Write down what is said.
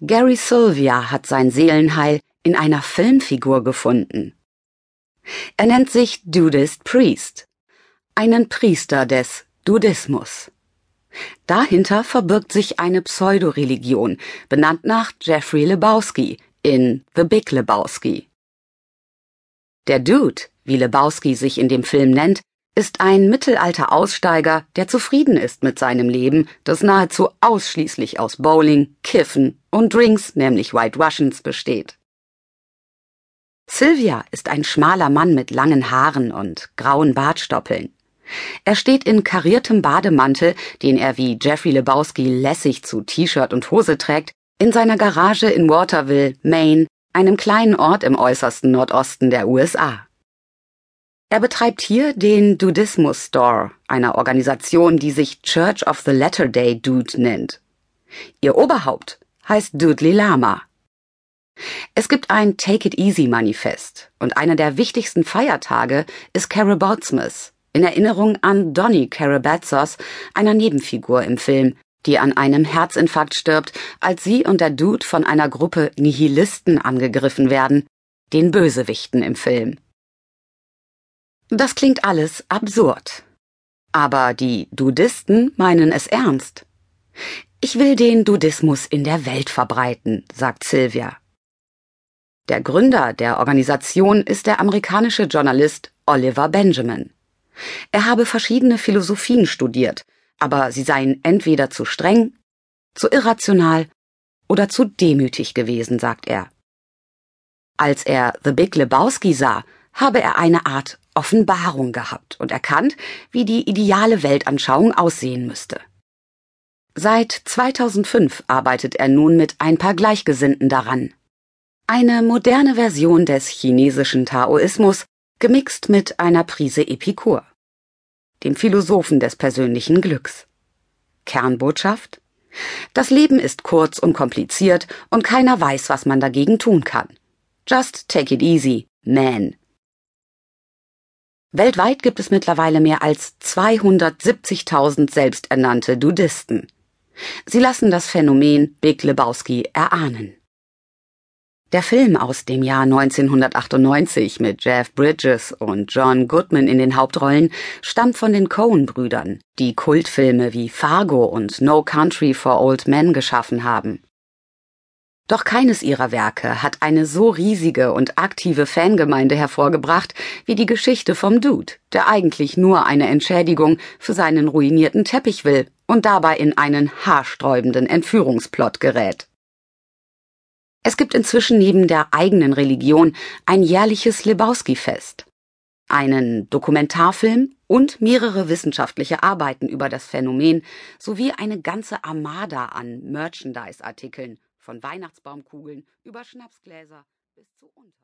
Gary Sylvia hat sein Seelenheil in einer Filmfigur gefunden. Er nennt sich Dudist Priest, einen Priester des Dudismus. Dahinter verbirgt sich eine Pseudoreligion, benannt nach Jeffrey Lebowski in The Big Lebowski. Der Dude, wie Lebowski sich in dem Film nennt, ist ein mittelalter Aussteiger, der zufrieden ist mit seinem Leben, das nahezu ausschließlich aus Bowling, Kiffen und Drinks, nämlich White Russians, besteht. Sylvia ist ein schmaler Mann mit langen Haaren und grauen Bartstoppeln. Er steht in kariertem Bademantel, den er wie Jeffrey Lebowski lässig zu T-Shirt und Hose trägt, in seiner Garage in Waterville, Maine, einem kleinen Ort im äußersten Nordosten der USA. Er betreibt hier den Dudismus Store, einer Organisation, die sich Church of the Latter Day Dude nennt. Ihr Oberhaupt heißt Dudley Lama. Es gibt ein Take It Easy Manifest und einer der wichtigsten Feiertage ist Carabotsmas, in Erinnerung an Donny Carabatzos, einer Nebenfigur im Film, die an einem Herzinfarkt stirbt, als sie und der Dude von einer Gruppe Nihilisten angegriffen werden, den Bösewichten im Film. Das klingt alles absurd. Aber die Dudisten meinen es ernst. Ich will den Dudismus in der Welt verbreiten, sagt Sylvia. Der Gründer der Organisation ist der amerikanische Journalist Oliver Benjamin. Er habe verschiedene Philosophien studiert, aber sie seien entweder zu streng, zu irrational oder zu demütig gewesen, sagt er. Als er The Big Lebowski sah, habe er eine Art Offenbarung gehabt und erkannt, wie die ideale Weltanschauung aussehen müsste. Seit 2005 arbeitet er nun mit ein paar Gleichgesinnten daran. Eine moderne Version des chinesischen Taoismus, gemixt mit einer Prise Epikur, dem Philosophen des persönlichen Glücks. Kernbotschaft? Das Leben ist kurz und kompliziert und keiner weiß, was man dagegen tun kann. Just take it easy, man. Weltweit gibt es mittlerweile mehr als 270.000 selbsternannte Dudisten. Sie lassen das Phänomen Big Lebowski erahnen. Der Film aus dem Jahr 1998 mit Jeff Bridges und John Goodman in den Hauptrollen stammt von den Coen-Brüdern, die Kultfilme wie Fargo und No Country for Old Men geschaffen haben. Doch keines ihrer Werke hat eine so riesige und aktive Fangemeinde hervorgebracht wie die Geschichte vom Dude, der eigentlich nur eine Entschädigung für seinen ruinierten Teppich will und dabei in einen haarsträubenden Entführungsplot gerät. Es gibt inzwischen neben der eigenen Religion ein jährliches Lebowski-Fest, einen Dokumentarfilm und mehrere wissenschaftliche Arbeiten über das Phänomen sowie eine ganze Armada an Merchandise-Artikeln von Weihnachtsbaumkugeln über Schnapsgläser bis zu Unter